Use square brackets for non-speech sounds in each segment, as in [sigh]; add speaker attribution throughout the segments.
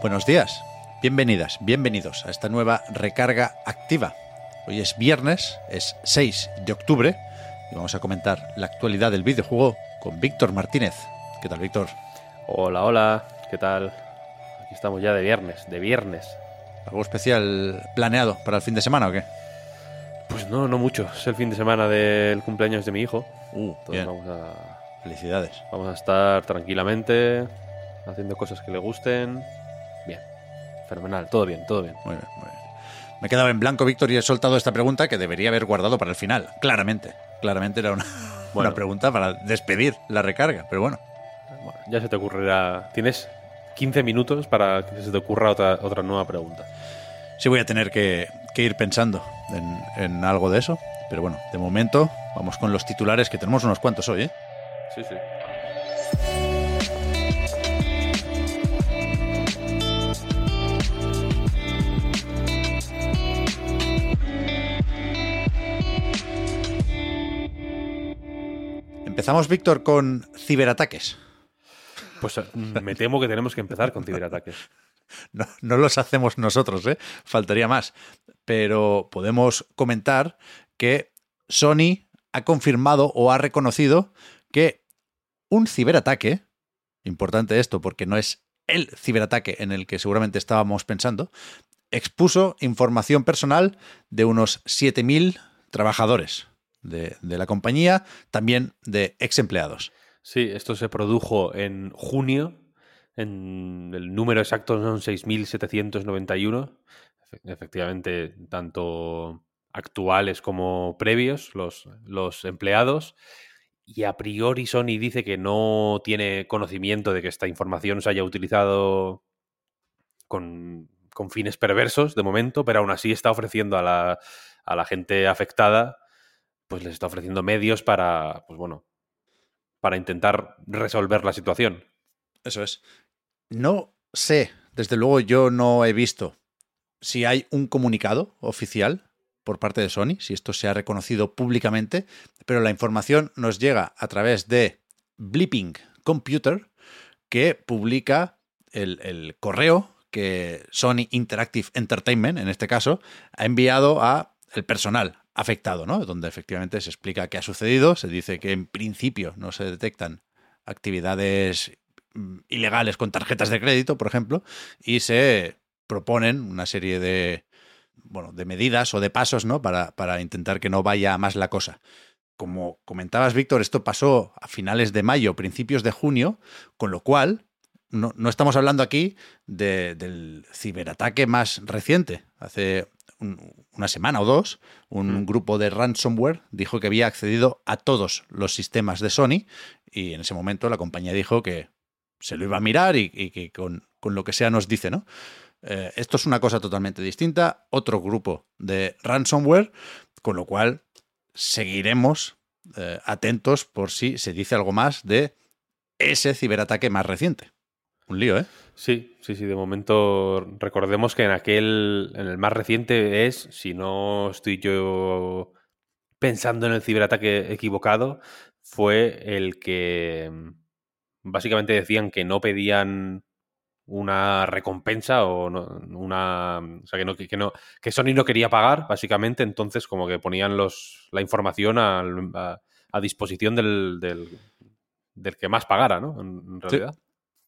Speaker 1: Buenos días, bienvenidas, bienvenidos a esta nueva recarga activa. Hoy es viernes, es 6 de octubre y vamos a comentar la actualidad del videojuego con Víctor Martínez. ¿Qué tal, Víctor?
Speaker 2: Hola, hola, ¿qué tal? Aquí estamos ya de viernes, de viernes.
Speaker 1: ¿Algo especial planeado para el fin de semana o qué?
Speaker 2: Pues no, no mucho. Es el fin de semana del cumpleaños de mi hijo.
Speaker 1: Uh,
Speaker 2: Entonces
Speaker 1: bien.
Speaker 2: vamos a,
Speaker 1: Felicidades.
Speaker 2: vamos a estar tranquilamente, haciendo cosas que le gusten. Fenomenal, todo bien, todo bien.
Speaker 1: Muy bien, muy bien. Me he quedado en blanco, Víctor, y he soltado esta pregunta que debería haber guardado para el final. Claramente. Claramente era una, [laughs]
Speaker 2: Bueno.
Speaker 1: una pregunta para despedir la recarga. Pero bueno,
Speaker 2: Bueno, ya se te ocurrirá. Tienes 15 minutos para que se te ocurra otra, otra nueva pregunta.
Speaker 1: sí voy a tener que, que ir pensando en, en algo de eso. Pero bueno, de momento vamos con los titulares, que tenemos unos cuantos hoy, ¿eh?
Speaker 2: Sí, sí.
Speaker 1: Empezamos, Víctor, con ciberataques.
Speaker 2: Pues eh, me temo que tenemos que empezar con ciberataques. [laughs]
Speaker 1: No, no los hacemos nosotros, ¿eh? Faltaría más. Pero podemos comentar que Sony ha confirmado o ha reconocido que un ciberataque, importante esto porque no es el ciberataque en el que seguramente estábamos pensando, expuso información personal de unos 7.000 trabajadores de, la compañía, también de ex empleados.
Speaker 2: Sí, esto se produjo en junio. En el número exacto son 6.791. Efe- Efectivamente, tanto actuales como previos, los, los empleados. Y a priori Sony dice que no tiene conocimiento de que esta información se haya utilizado con, con fines perversos de momento, pero aún así está ofreciendo a la, a la gente afectada, pues les está ofreciendo medios para, pues bueno, para intentar resolver la situación.
Speaker 1: Eso es. No sé, desde luego yo no he visto si hay un comunicado oficial por parte de Sony, si esto se ha reconocido públicamente, pero la información nos llega a través de Blipping Computer, que publica el, el correo que Sony Interactive Entertainment, en este caso, ha enviado a el personal afectado, ¿no? Donde efectivamente se explica qué ha sucedido, se dice que en principio no se detectan actividades mm, ilegales con tarjetas de crédito, por ejemplo, y se proponen una serie de, bueno, de medidas o de pasos, ¿no? Para, para intentar que no vaya más la cosa. Como comentabas, Víctor, esto pasó a finales de mayo, principios de junio, con lo cual no, no estamos hablando aquí de- del ciberataque más reciente. Hace un- una semana o dos, un
Speaker 2: Mm.
Speaker 1: grupo de ransomware dijo que había accedido a todos los sistemas de Sony y en ese momento la compañía dijo que se lo iba a mirar y, y que con, con lo que sea nos dice, ¿no? Eh, esto es una cosa totalmente distinta, otro grupo de ransomware, con lo cual seguiremos eh, atentos por si se dice algo más de ese ciberataque más reciente. Un lío, ¿eh?
Speaker 2: Sí, sí, sí. De momento, recordemos que en aquel, en el más reciente es, si no estoy yo pensando en el ciberataque equivocado, fue el que mm, básicamente decían que no pedían una recompensa o no- una o sea que no que no que Sony no quería pagar básicamente entonces como que ponían los la información a, a disposición del, del, del que más pagara no en, en realidad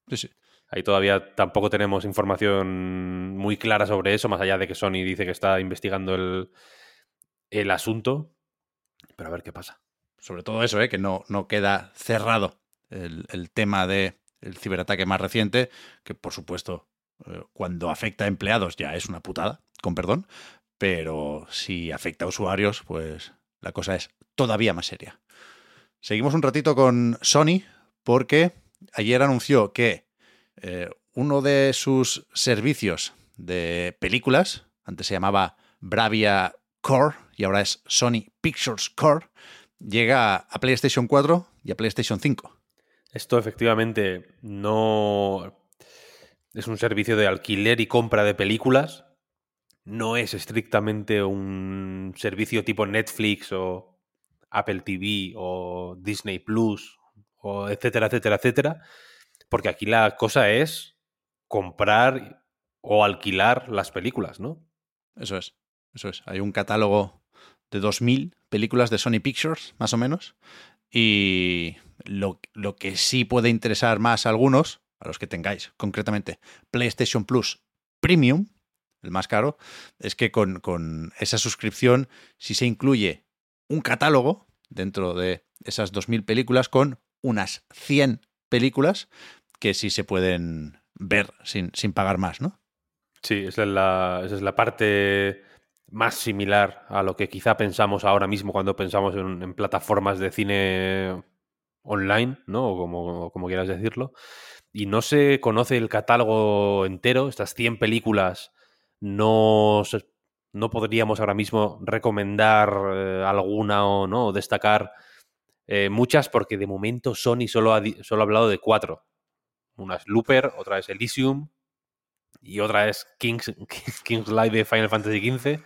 Speaker 1: Sí, sí.
Speaker 2: Ahí todavía tampoco tenemos información muy clara sobre eso, más allá de que Sony dice que está investigando el, el asunto. Pero a ver qué pasa.
Speaker 1: Sobre todo eso, ¿eh? que no, no queda cerrado el, el tema del ciberataque más reciente, que por supuesto, eh, cuando afecta a empleados ya es una putada, con perdón, pero si afecta a usuarios, pues la cosa es todavía más seria. Seguimos un ratito con Sony porque ayer anunció que eh, uno de sus servicios de películas, antes se llamaba Bravia Core y ahora es Sony Pictures Core, llega a PlayStation 4 y a PlayStation 5.
Speaker 2: Esto efectivamente no es un servicio de alquiler y compra de películas. No es estrictamente un servicio tipo Netflix o Apple TV o Disney Plus o etcétera, etcétera, etcétera. Porque aquí la cosa es comprar o alquilar las películas, ¿no?
Speaker 1: Eso es, eso es. Hay un catálogo de 2.000 películas de Sony Pictures, más o menos. Y lo, que sí puede interesar más a algunos, a los que tengáis concretamente PlayStation Plus Premium, el más caro, es que con, con esa suscripción sí se incluye un catálogo dentro de esas 2.000 películas con unas 100 películas que sí se pueden ver sin, sin pagar más, ¿no?
Speaker 2: Sí, esa es, la, esa es la parte más similar a lo que quizá pensamos ahora mismo cuando pensamos en, plataformas de cine online, ¿no? O como, como, quieras decirlo. Y no se conoce el catálogo entero, estas 100 películas no, no podríamos ahora mismo recomendar eh, alguna o no, destacar eh, muchas, porque de momento Sony solo ha, solo ha hablado de cuatro. Una es Looper, otra es Elysium, y otra es King's, [laughs] King's Live de Final Fantasy XV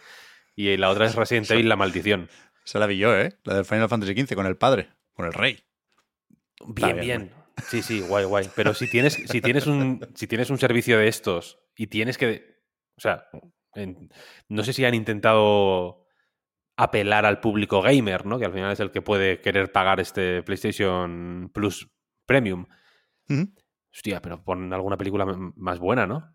Speaker 2: y la otra es Resident Evil La Maldición.
Speaker 1: Se la vi yo, ¿eh? La del Final Fantasy XV con el padre, con el rey.
Speaker 2: Bien, bien. Sí, sí, guay, guay. Pero si tienes, si tienes, un, si tienes un servicio de estos y tienes que... O sea, en, no sé si han intentado apelar al público gamer, ¿no? Que al final es el que puede querer pagar este PlayStation Plus Premium.
Speaker 1: ¿Mm?
Speaker 2: Hostia, pero pon alguna película más buena, ¿no?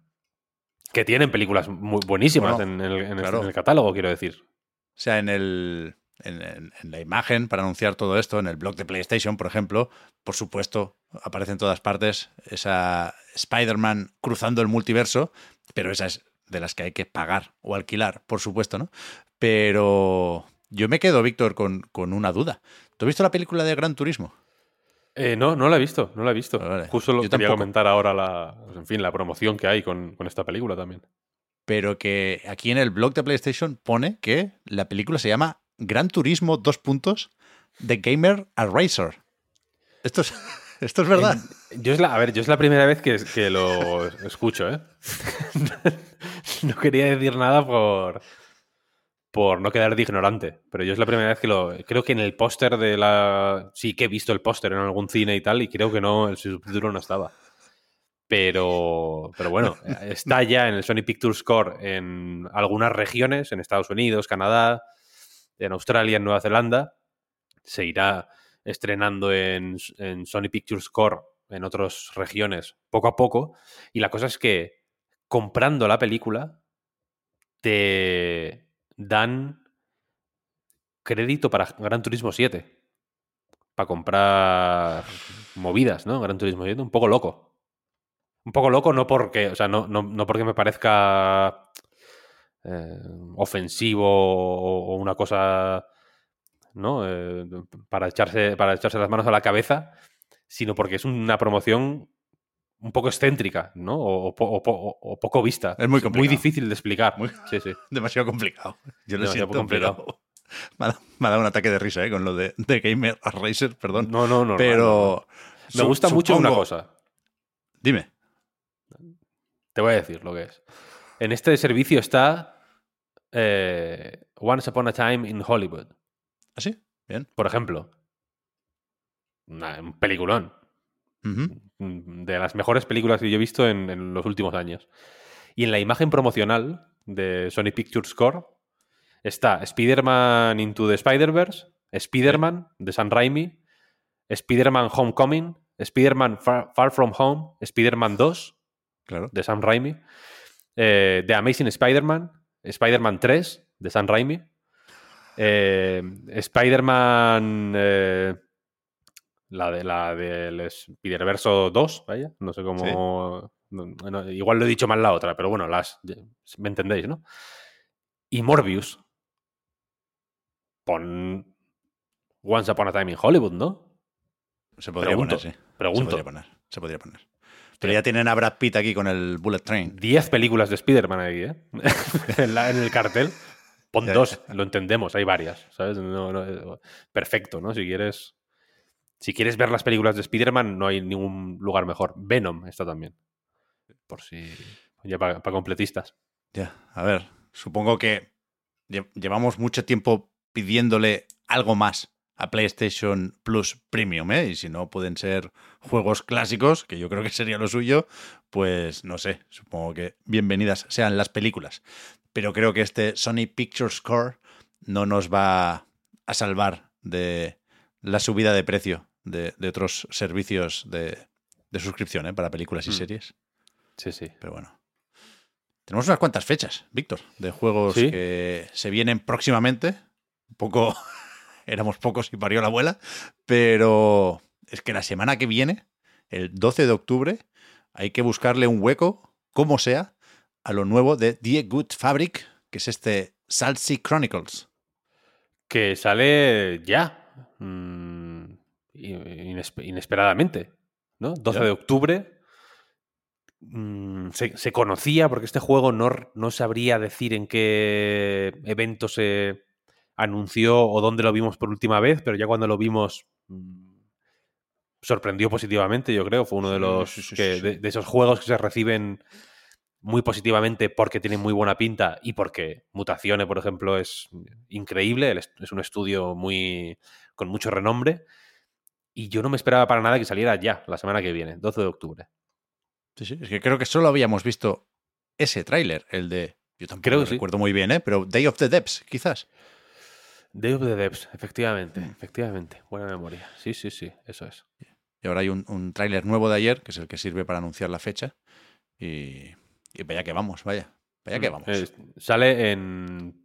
Speaker 2: Que tienen películas muy buenísimas bueno, en, el, en, claro. el, en, el, catálogo, quiero decir.
Speaker 1: O sea, en, el, en, la imagen para anunciar todo esto, en el blog de PlayStation, por ejemplo, por supuesto, aparece en todas partes esa Spider-Man cruzando el multiverso, pero esa es de las que hay que pagar o alquilar, por supuesto, ¿no? Pero yo me quedo, Víctor, con, con una duda. ¿Tú has visto la película de Gran Turismo?
Speaker 2: Eh, no, no la he visto, no la he visto. Vale. Justo lo Yo quería tampoco. comentar ahora la, pues, en fin, la promoción que hay con, con, esta película también.
Speaker 1: Pero que aquí en el blog de PlayStation pone que la película se llama Gran Turismo dos puntos The Gamer Eraser. Esto es, [laughs] esto es verdad.
Speaker 2: En, yo es la, a ver, yo es la primera vez que, que lo escucho, ¿eh? [laughs] no quería decir nada por, por no quedar de ignorante. Pero yo es la primera vez que lo. Creo que en el póster de la. Sí que he visto el póster en algún cine y tal, y creo que no, el subtítulo no estaba. Pero, pero bueno, [laughs] está ya en el Sony Pictures Core en algunas regiones, en Estados Unidos, Canadá, en Australia, en Nueva Zelanda. Se irá estrenando en, en Sony Pictures Core en otras regiones poco a poco. Y la cosa es que comprando la película te dan crédito para Gran Turismo 7. Para comprar movidas, ¿no? Gran Turismo 7, un poco loco. Un poco loco, no porque, o sea, no, no, no porque me parezca eh, ofensivo o, una cosa, ¿no? Eh, para, echarse, para echarse las manos a la cabeza, sino porque es una promoción un poco excéntrica, ¿no? O, o, o, poco vista.
Speaker 1: Es muy complicado.
Speaker 2: Muy difícil de explicar.
Speaker 1: Muy,
Speaker 2: sí, sí. [laughs]
Speaker 1: Demasiado complicado. Yo lo
Speaker 2: demasiado
Speaker 1: siento,
Speaker 2: complicado. [laughs]
Speaker 1: pero me ha, dado, un ataque de risa, ¿eh? Con lo de, de Gamer Racer, perdón.
Speaker 2: No, no, no.
Speaker 1: Pero...
Speaker 2: Me gusta mucho
Speaker 1: supongo...
Speaker 2: una cosa.
Speaker 1: Dime.
Speaker 2: Te voy a decir lo que es. En este servicio está eh, Once Upon a Time in Hollywood.
Speaker 1: ¿Ah, sí? Bien.
Speaker 2: Por ejemplo. Una, un peliculón.
Speaker 1: Uh -huh.
Speaker 2: De las mejores películas que yo he visto en, en, los últimos años. Y en la imagen promocional de Sony Pictures Core está Spider-Man Into the Spider-Verse, Spider-Man de San Raimi, Spider-Man Homecoming, Spider-Man Far, Far, From Home, Spider-Man 2
Speaker 1: claro.
Speaker 2: de Sam Raimi, eh, The Amazing Spider-Man, Spider-Man 3 de Sam Raimi, eh, Spider-Man... Eh, la de la del Spider-Verso 2, vaya, no sé cómo. Sí. Igual lo he dicho mal la otra, pero bueno, las. Me entendéis, ¿no? Y Morbius. Pon. Once Upon a Time in Hollywood, ¿no?
Speaker 1: se podría
Speaker 2: Pregunto,
Speaker 1: poner, sí.
Speaker 2: pregunto.
Speaker 1: Se podría poner. Se podría poner. Pero ya tienen a Brad Pitt aquí con el Bullet Train.
Speaker 2: 10 películas de Spider-Man ahí, ¿eh? [laughs] en, la- en el cartel. Pon dos, lo entendemos, hay varias, ¿sabes? No, no, perfecto, ¿no? Si quieres, si quieres ver las películas de Spider-Man, no hay ningún lugar mejor. Venom está también. Por si. Ya para completistas.
Speaker 1: Ya, a ver, supongo que lle- llevamos mucho tiempo pidiéndole algo más a PlayStation Plus Premium, ¿eh? Y si no pueden ser juegos clásicos, que yo creo que sería lo suyo, pues no sé, supongo que bienvenidas sean las películas. Pero creo que este Sony Pictures Core no nos va a salvar de la subida de precio de, de otros servicios de, de suscripción, ¿eh? Para películas y
Speaker 2: Mm.
Speaker 1: series.
Speaker 2: Sí, sí.
Speaker 1: Pero bueno. Tenemos unas cuantas fechas, Víctor, de juegos
Speaker 2: ¿Sí?
Speaker 1: que se vienen próximamente. Un poco. [laughs] Éramos pocos y parió la abuela. Pero es que la semana que viene, el 12 de octubre, hay que buscarle un hueco, como sea, a lo nuevo de The Good Fabric, que es este Salsy Chronicles.
Speaker 2: Que sale ya. mm, inesperadamente. ¿No? 12
Speaker 1: Ya.
Speaker 2: de octubre. Mm, se, se conocía porque este juego no, no sabría decir en qué evento se anunció o dónde lo vimos por última vez, pero ya cuando lo vimos mm, sorprendió positivamente, yo creo. Fue uno de los
Speaker 1: sí, sí,
Speaker 2: que- de, de esos juegos que se reciben muy positivamente porque tienen muy buena pinta y porque Mutazione, por ejemplo, es increíble. Es un estudio muy con mucho renombre. Y yo no me esperaba para nada que saliera ya, la semana que viene, 12 de octubre.
Speaker 1: Sí, sí, es que creo que solo habíamos visto ese tráiler, el de. Yo tampoco
Speaker 2: Creo sí.
Speaker 1: recuerdo muy bien, ¿eh? Pero Day of the Depths, quizás.
Speaker 2: Day of the Depths, efectivamente, efectivamente. Buena memoria. Sí, sí, sí, eso es.
Speaker 1: Y ahora hay un, un tráiler nuevo de ayer, que es el que sirve para anunciar la fecha. Y, y vaya que vamos, vaya. Vaya que vamos.
Speaker 2: Eh, sale en.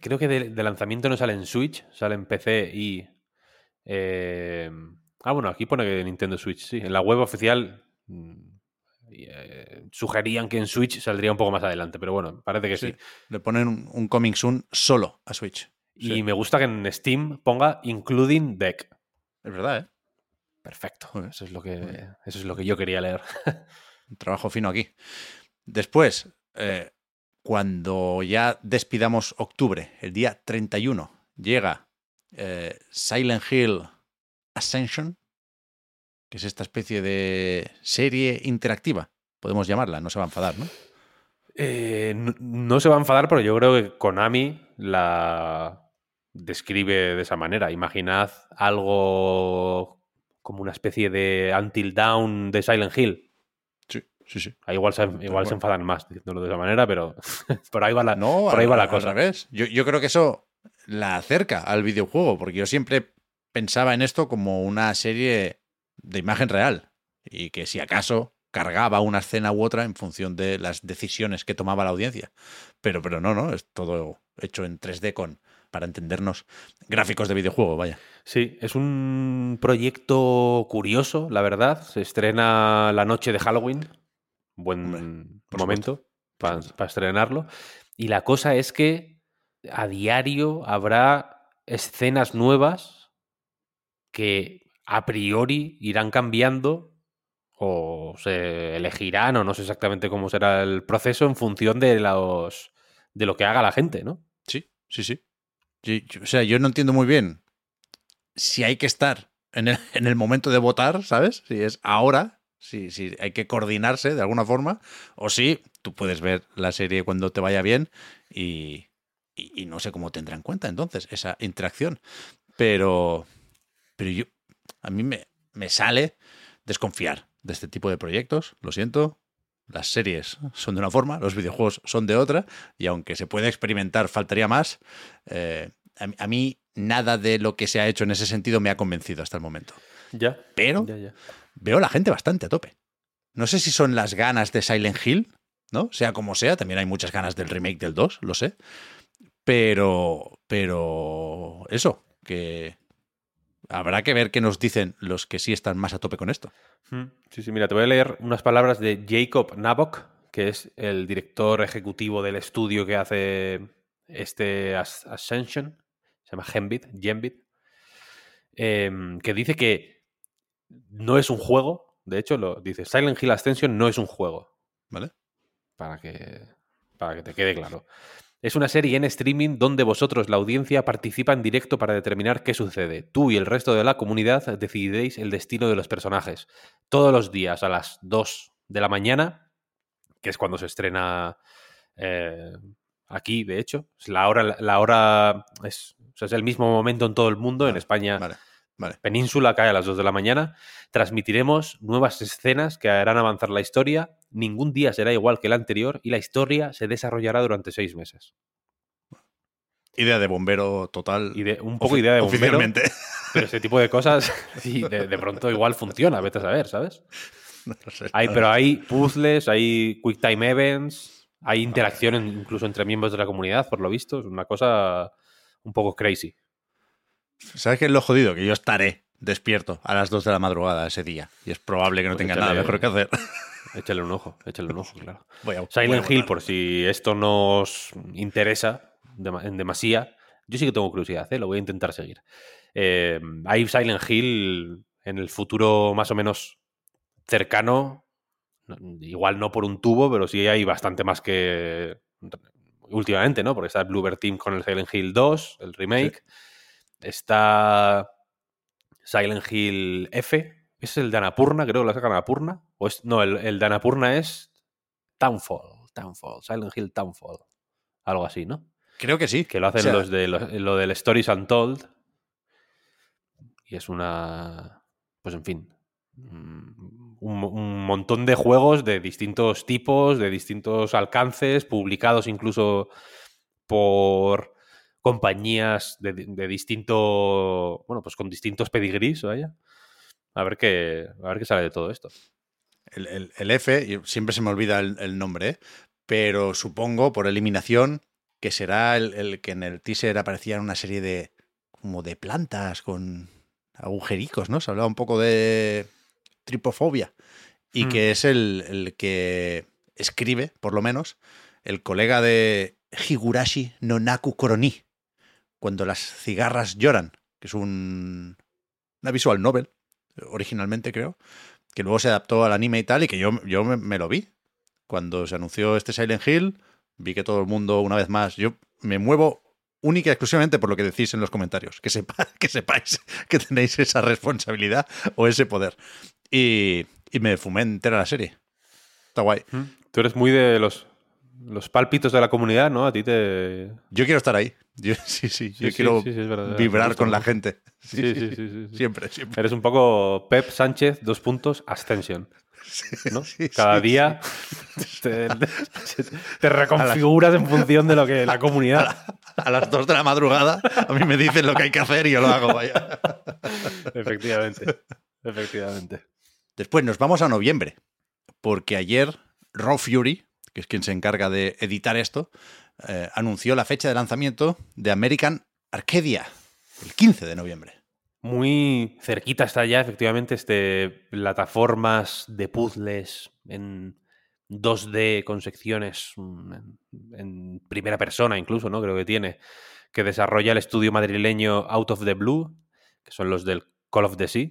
Speaker 2: Creo que de, de lanzamiento no sale en Switch, sale en PC y. eh, ah, bueno, aquí pone que Nintendo Switch, sí. En la web oficial mm, eh, sugerían que en Switch saldría un poco más adelante, pero bueno, parece que sí.
Speaker 1: Sí, Le ponen un, un Coming Soon solo a Switch.
Speaker 2: Y
Speaker 1: Sí.
Speaker 2: me gusta que en Steam ponga Including Deck.
Speaker 1: Es verdad, ¿eh?
Speaker 2: Perfecto. Eso es lo que, eso es lo que yo quería leer.
Speaker 1: Un trabajo fino aquí. Después, eh, cuando ya despidamos octubre, el día 31, llega eh, Silent Hill Ascension, que es esta especie de serie interactiva. Podemos llamarla, no se va a enfadar, ¿no?
Speaker 2: Eh, no, no se va a enfadar, pero yo creo que Konami la describe de esa manera. Imaginad algo como una especie de Until Down de Silent Hill.
Speaker 1: Sí, sí, sí.
Speaker 2: Ahí igual se, igual se enfadan más diciéndolo de esa manera, pero [laughs] por ahí va la,
Speaker 1: No,
Speaker 2: por ahí
Speaker 1: al-
Speaker 2: va
Speaker 1: al
Speaker 2: cosa.
Speaker 1: revés. Yo, yo creo que eso la acerca al videojuego, porque yo siempre pensaba en esto como una serie de imagen real y que si acaso cargaba una escena u otra en función de las decisiones que tomaba la audiencia. Pero, pero no, no, es todo hecho en 3D con, para entendernos, gráficos de videojuego, vaya.
Speaker 2: Sí, es un proyecto curioso, la verdad. Se estrena la noche de Halloween. Buen
Speaker 1: Hombre,
Speaker 2: momento para
Speaker 1: supuesto.
Speaker 2: estrenarlo. Y la cosa es que a diario habrá escenas nuevas que a priori irán cambiando o se elegirán o no sé exactamente cómo será el proceso en función de los de lo que haga la gente, ¿no?
Speaker 1: Sí, sí, sí. Yo- o sea, yo no entiendo muy bien si hay que estar en el, en el momento de votar, ¿sabes? Si es ahora, si, si hay que coordinarse de alguna forma, o si tú puedes ver la serie cuando te vaya bien y, y- y no sé cómo tendrá en cuenta entonces esa interacción. Pero, pero yo, a mí me, me sale desconfiar de este tipo de proyectos, lo siento. Las series son de una forma, los videojuegos son de otra, y aunque se puede experimentar, faltaría más. eh, a, mí- a mí nada de lo que se ha hecho en ese sentido me ha convencido hasta el momento.
Speaker 2: Ya.
Speaker 1: Pero
Speaker 2: Ya, ya.
Speaker 1: veo a la gente bastante a tope. No sé si son las ganas de Silent Hill, ¿no? Sea como sea, también hay muchas ganas del remake del 2, lo sé. Pero, pero eso, que habrá que ver qué nos dicen los que sí están más a tope con esto.
Speaker 2: Mm, Sí, sí, mira, te voy a leer unas palabras de Jacob Nabok, que es el director ejecutivo del estudio que hace este As- Ascension, se llama Gembit, Gembit, em, que dice que no es un juego. De hecho, lo dice Silent Hill Ascension no es un juego.
Speaker 1: ¿Vale?
Speaker 2: Para que, para que te quede claro. Es una serie en streaming donde vosotros, la audiencia, participa en directo para determinar qué sucede. Tú y el resto de la comunidad decidiréis el destino de los personajes. Todos los días a las 2 de la mañana, que es cuando se estrena eh, aquí, de hecho. Es la hora, la hora es, es el mismo momento en todo el mundo. en España,
Speaker 1: Vale. Vale.
Speaker 2: Península cae a las 2 de la mañana. Transmitiremos nuevas escenas que harán avanzar la historia. Ningún día será igual que el anterior y la historia se desarrollará durante seis meses.
Speaker 1: Idea de bombero total.
Speaker 2: Un poco idea de bombero,
Speaker 1: Oficialmente.
Speaker 2: pero ese tipo de cosas [laughs] sí, de, de pronto igual funciona, vete a saber, ¿sabes?
Speaker 1: No sé.
Speaker 2: Hay, pero hay puzzles, hay quick time events, hay interacción incluso entre miembros de la comunidad, por lo visto. Es una cosa un poco crazy.
Speaker 1: ¿Sabes qué es lo jodido? Que yo estaré despierto a las 2 de la madrugada ese día. Y es probable que no
Speaker 2: Pues
Speaker 1: tenga
Speaker 2: échale-
Speaker 1: nada mejor que hacer. [laughs]
Speaker 2: Échale un ojo, échale un ojo, claro.
Speaker 1: Voy a- voy
Speaker 2: Silent
Speaker 1: a
Speaker 2: Hill, por si esto nos interesa en demasía, yo sí que tengo curiosidad, ¿eh? lo voy a intentar seguir. Eh, hay Silent Hill en el futuro más o menos cercano, no- igual no por un tubo, pero sí hay bastante más que últimamente, ¿no? Porque está el Bluebird Team con el Silent Hill 2, el remake. Está Silent Hill F. ¿Es el de Annapurna? Creo que lo sacan Annapurna. O es, no, el, el de Annapurna es Townfall. Townfall. Silent Hill Townfall. Algo así, ¿no?
Speaker 1: Creo que sí.
Speaker 2: Que lo hacen
Speaker 1: O sea,
Speaker 2: los de los- lo del Stories Untold. Y es una. Pues en fin. mm, Un, un montón de juegos de distintos tipos, de distintos alcances, publicados incluso por compañías de, de distinto. Bueno, pues con distintos pedigrís, vaya. A ver qué. A ver qué sale de todo esto.
Speaker 1: El, el- el F, siempre se me olvida el, el nombre, ¿eh? pero supongo por eliminación que será el, el que en el teaser aparecía una serie de como de plantas con agujericos, ¿no? Se hablaba un poco de tripofobia y
Speaker 2: Hmm.
Speaker 1: que es el, el que escribe, por lo menos, el colega de Higurashi no Naku Koroni, cuando las cigarras lloran, que es un, una visual novel, originalmente creo, que luego se adaptó al anime y tal, y que yo, yo me, lo vi. Cuando se anunció este Silent Hill, vi que todo el mundo, una vez más, yo me muevo única y exclusivamente por lo que decís en los comentarios. Que, [laughs] que sepáis que tenéis esa responsabilidad o ese poder. Y, y me fumé entera la serie. Está guay.
Speaker 2: Tú eres muy de los, los pálpitos de la comunidad, ¿no? A ti te.
Speaker 1: Yo quiero estar ahí. Yo, [laughs] sí, sí, yo
Speaker 2: Sí,
Speaker 1: quiero
Speaker 2: sí, sí, es verdad, me
Speaker 1: vibrar con la gente.
Speaker 2: Sí, sí, sí.
Speaker 1: Siempre, siempre.
Speaker 2: Eres un poco Pep Sánchez, dos puntos, Ascension. ¿no?
Speaker 1: Sí,
Speaker 2: Cada día te, [laughs] [laughs] te reconfiguras en función de lo que la comunidad.
Speaker 1: A las 2 de la madrugada a mí me dicen lo que hay que hacer y yo lo hago, vaya.
Speaker 2: Efectivamente. Efectivamente.
Speaker 1: Después nos vamos a noviembre, porque ayer Raw Fury, que es quien se encarga de editar esto, eh, anunció la fecha de lanzamiento de American Arcadia, el 15 de noviembre.
Speaker 2: Muy cerquita está ya, efectivamente, este plataformas de puzzles en 2D con secciones mm, en, en primera persona, incluso, ¿no? Creo que tiene. Que desarrolla el estudio madrileño Out of the Blue, que son los del Call of the Sea.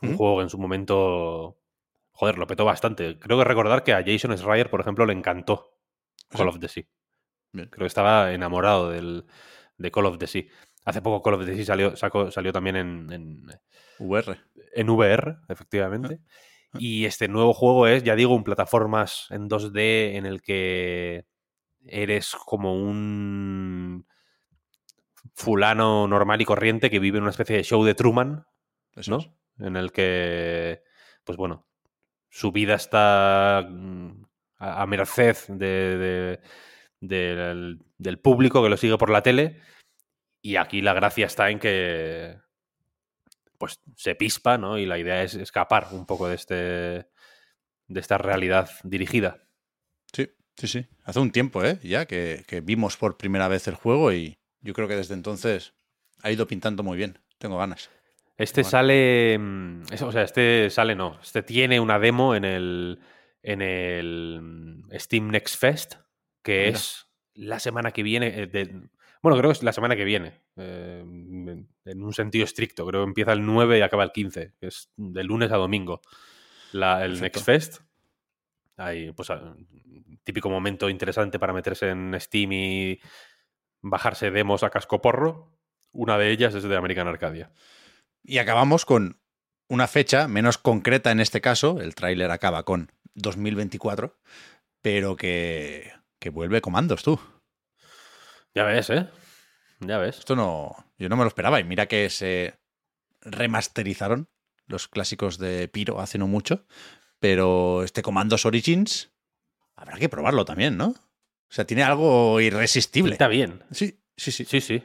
Speaker 2: Un
Speaker 1: ¿Mm?
Speaker 2: juego que en su momento. Joder, lo petó bastante. Creo que recordar que a Jason Schreier, por ejemplo, le encantó Call
Speaker 1: Sí.
Speaker 2: of the Sea.
Speaker 1: Bien.
Speaker 2: Creo que estaba enamorado del, de Call of the Sea. Hace poco Call of the Sea salió, salió también en, en,
Speaker 1: VR.
Speaker 2: en VR, efectivamente. Y este nuevo juego es, ya digo, un plataformas en 2D en el que eres como un fulano normal y corriente que vive en una especie de show de Truman, ¿no?
Speaker 1: es.
Speaker 2: En el que, pues bueno, su vida está mm, a, merced de- de- del, del público que lo sigue por la tele. Y aquí la gracia está en que pues se pispa, ¿no? Y la idea es escapar un poco de este de esta realidad dirigida.
Speaker 1: Sí, sí, sí. Hace un tiempo, ¿eh? Ya que, que vimos por primera vez el juego y yo creo que desde entonces ha ido pintando muy bien. Tengo ganas.
Speaker 2: Este
Speaker 1: Bueno.
Speaker 2: sale. mm, O sea, este sale, no. Este tiene una demo en el. En el mm, Steam Next Fest. Que
Speaker 1: Mira.
Speaker 2: es la semana que viene. eh, de- Bueno, creo que es la semana que viene. eh, en un sentido estricto. Creo que empieza el 9 y acaba el 15, que es de lunes a domingo. La- el
Speaker 1: Perfecto.
Speaker 2: Next Fest. Ahí, pues, ah, típico momento interesante para meterse en Steam y bajarse demos a casco porro. Una de ellas es de American Arcadia.
Speaker 1: Y acabamos con una fecha menos concreta en este caso. El tráiler acaba con 2024, pero que, que vuelve comandos tú.
Speaker 2: Ya ves, ¿eh? Ya ves.
Speaker 1: Esto no, yo no me lo esperaba. Y mira que se remasterizaron los clásicos de Piro hace no mucho. Pero este Commandos Origins habrá que probarlo también, ¿no? O sea, tiene algo irresistible.
Speaker 2: Está bien.
Speaker 1: Sí, sí, sí.
Speaker 2: Sí, sí.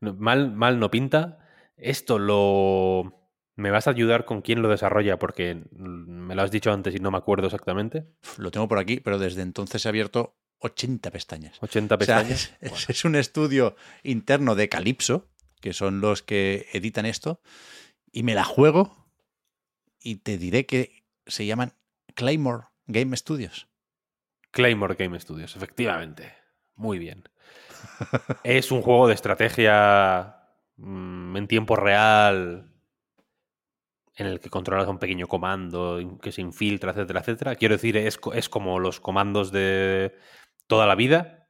Speaker 2: Mal, mal no pinta. Esto lo. ¿Me vas a ayudar con quién lo desarrolla? Porque me lo has dicho antes y no me acuerdo exactamente.
Speaker 1: Lo tengo por aquí, pero desde entonces he abierto 80 pestañas.
Speaker 2: 80
Speaker 1: O sea,
Speaker 2: pestañas. [laughs]
Speaker 1: es, es- es un estudio interno de Calypso, que son los que editan esto, y me la juego y te diré que se llaman Claymore Game Studios.
Speaker 2: Claymore Game Studios, efectivamente. Muy bien. es un juego de estrategia mm, en tiempo real en el que controlas a un pequeño comando que se infiltra, etcétera, etcétera. Quiero decir, es, es como los comandos de toda la vida.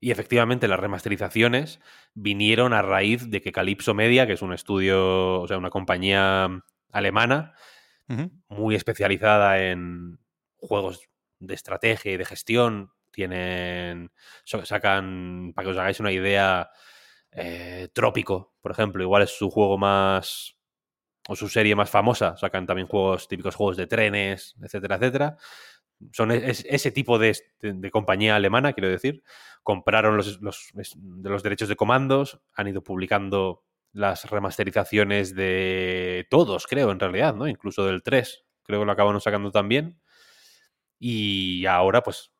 Speaker 2: Y efectivamente las remasterizaciones vinieron a raíz de que Calypso Media, que es un estudio, o sea, una compañía alemana, muy especializada en juegos de estrategia y de gestión. Tienen. Sacan, para que os hagáis una idea, eh, Trópico, por ejemplo. Igual es su juego más. o su serie más famosa. Sacan también juegos, típicos juegos de trenes, etcétera, etcétera. Son es- ese tipo de, compañía alemana, quiero decir. Compraron los, los- los derechos de comandos, han ido publicando las remasterizaciones de todos, creo, en realidad, ¿no? Incluso del 3. Creo que lo acabaron sacando también. Y ahora, pues.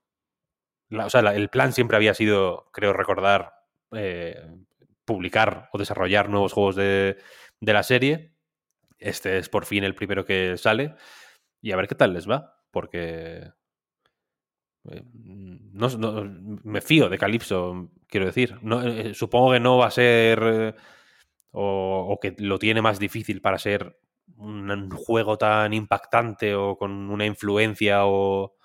Speaker 2: o sea, el plan siempre había sido, creo recordar, eh, publicar o desarrollar nuevos juegos de, de la serie. Este es por fin el primero que sale. Y a ver qué tal les va. Porque. eh, no- me fío de Calypso, quiero decir. No, eh, supongo que no va a ser. eh, o, o que lo tiene más difícil para ser un juego tan impactante o con una influencia o,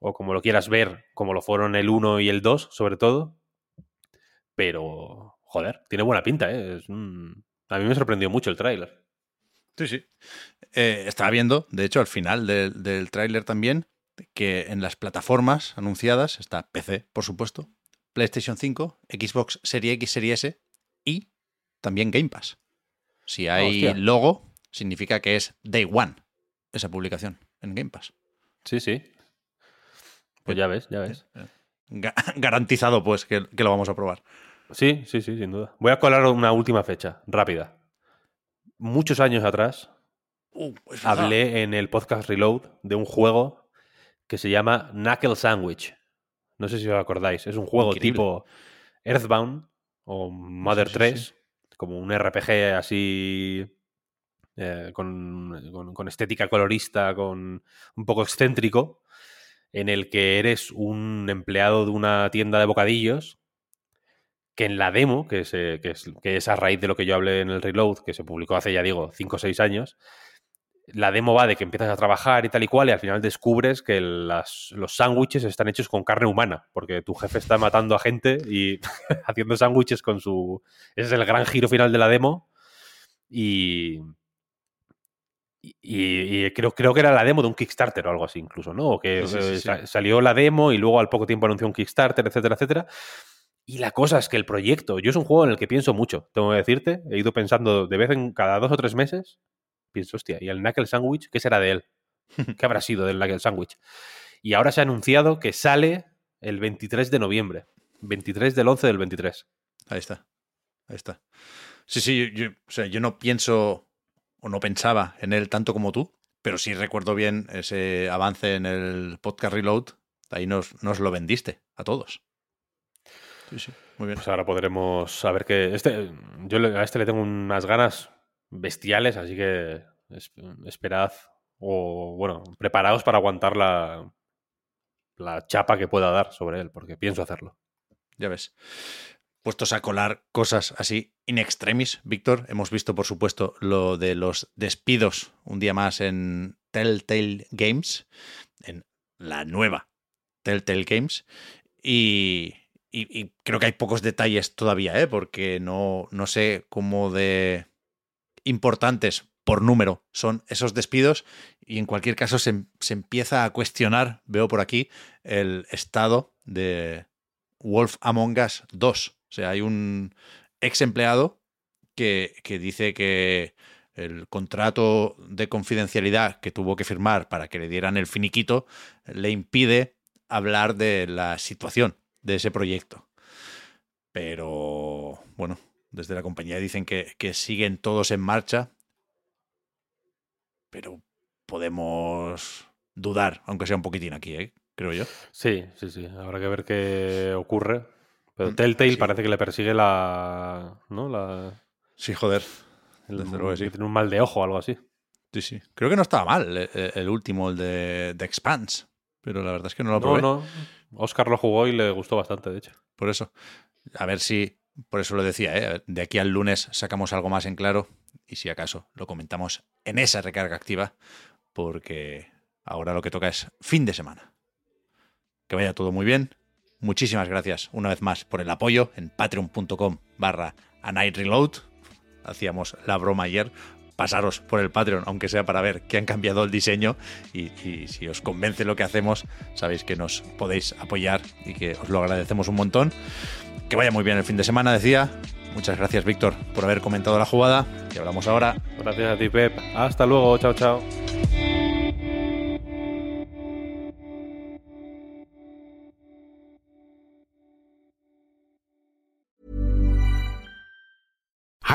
Speaker 2: o como lo quieras ver, como lo fueron el 1 y el 2, sobre todo. Pero, joder, tiene buena pinta, ¿eh? Es un- A mí me sorprendió mucho el tráiler.
Speaker 1: Sí, sí. Eh, estaba viendo, de hecho, al final del, del tráiler también, que en las plataformas anunciadas está PC, por supuesto, PlayStation 5, Xbox Serie X, Serie S y también Game Pass. Si hay
Speaker 2: Hostia.
Speaker 1: logo, significa que es Day One esa publicación en Game Pass.
Speaker 2: Sí, sí. Pues ya ves, ya ves.
Speaker 1: Ga- [laughs] garantizado, pues, que, que lo vamos a probar.
Speaker 2: Sí, sí, sí, sin duda. Voy a colar una última fecha, rápida. Muchos años atrás
Speaker 1: Uh,
Speaker 2: hablé en el podcast Reload de un juego que se llama Knuckle Sandwich. No sé si os acordáis. Es un juego
Speaker 1: Increíble.
Speaker 2: tipo Earthbound o Mother
Speaker 1: Sí, sí,
Speaker 2: 3,
Speaker 1: sí.
Speaker 2: como un RPG así eh, con, con- con estética colorista, con un poco excéntrico, en el que eres un empleado de una tienda de bocadillos que en la demo, que, es, que es a raíz de lo que yo hablé en el Reload, que se publicó hace ya digo 5 o 6 años, la demo va de que empiezas a trabajar y tal y cual, y al final descubres que las- los sándwiches están hechos con carne humana, porque tu jefe está matando a gente y [laughs] haciendo sándwiches con su... Ese es el gran giro final de la demo. Y, y, y creo, creo que era la demo de un Kickstarter o algo así, incluso, ¿no? O que
Speaker 1: Sí, sí, sí,
Speaker 2: eh, salió la demo y luego al poco tiempo anunció un Kickstarter, etcétera, etcétera. Y la cosa es que el proyecto, yo es un juego en el que pienso mucho, tengo que decirte. He ido pensando de vez en cada dos o tres meses. Pienso, hostia, ¿y el Knuckle Sandwich? ¿Qué será de él? [laughs] ¿Qué habrá sido del Knuckle Sandwich? Y ahora se ha anunciado que sale el 23 de noviembre. 23 del 11 del 23.
Speaker 1: Ahí está. Ahí está. Sí, sí, yo, o sea, yo no pienso o no pensaba en él tanto como tú, pero sí recuerdo bien ese avance en el podcast Reload. Ahí nos, nos lo vendiste a todos. Sí, sí, muy bien.
Speaker 2: Pues ahora podremos saber que. Este, yo a este le tengo unas ganas bestiales, así que es- esperad o, bueno, preparaos para aguantar la, la chapa que pueda dar sobre él, porque pienso hacerlo.
Speaker 1: Ya ves. puestos a colar cosas así in extremis, Víctor. Hemos visto, por supuesto, lo de los despidos un día más en Telltale Games, en la nueva Telltale Games. Y, creo que hay pocos detalles todavía, ¿eh? porque no, no sé cómo de importantes por número son esos despidos y en cualquier caso se, se, empieza a cuestionar, veo por aquí, el estado de Wolf Among Us 2. O sea, hay un ex empleado que, que dice que el contrato de confidencialidad que tuvo que firmar para que le dieran el finiquito le impide hablar de la situación de ese proyecto. Pero bueno, desde la compañía dicen que, que siguen todos en marcha, pero podemos dudar, aunque sea un poquitín aquí, ¿eh? creo yo.
Speaker 2: Sí, sí, sí. Habrá que ver qué ocurre. Pero mm, Telltale parece que le persigue la. ¿No? La.
Speaker 1: Sí, joder.
Speaker 2: Tiene un mal de ojo o algo así.
Speaker 1: Sí, sí. Creo que no estaba mal eh, eh, el, último, el de, de Expanse. Pero la verdad es que no lo probé.
Speaker 2: No, no. Oscar lo jugó y le gustó bastante, de hecho.
Speaker 1: Por eso. A ver si. Por eso lo decía, ¿eh? De aquí al lunes sacamos algo más en claro. Y si acaso lo comentamos en esa recarga activa. Porque ahora lo que toca es fin de semana. Que vaya todo muy bien. Muchísimas gracias una vez más por el apoyo en patreon.com barra a hacíamos la broma ayer, pasaros por el Patreon, aunque sea para ver que han cambiado el diseño y, si os convence lo que hacemos, sabéis que nos podéis apoyar y que os lo agradecemos un montón. Que vaya muy bien el fin de semana, decía. Muchas gracias, Víctor, por haber comentado la jugada. Y hablamos ahora.
Speaker 2: Gracias a ti, Pep. Hasta luego. Chao, chao.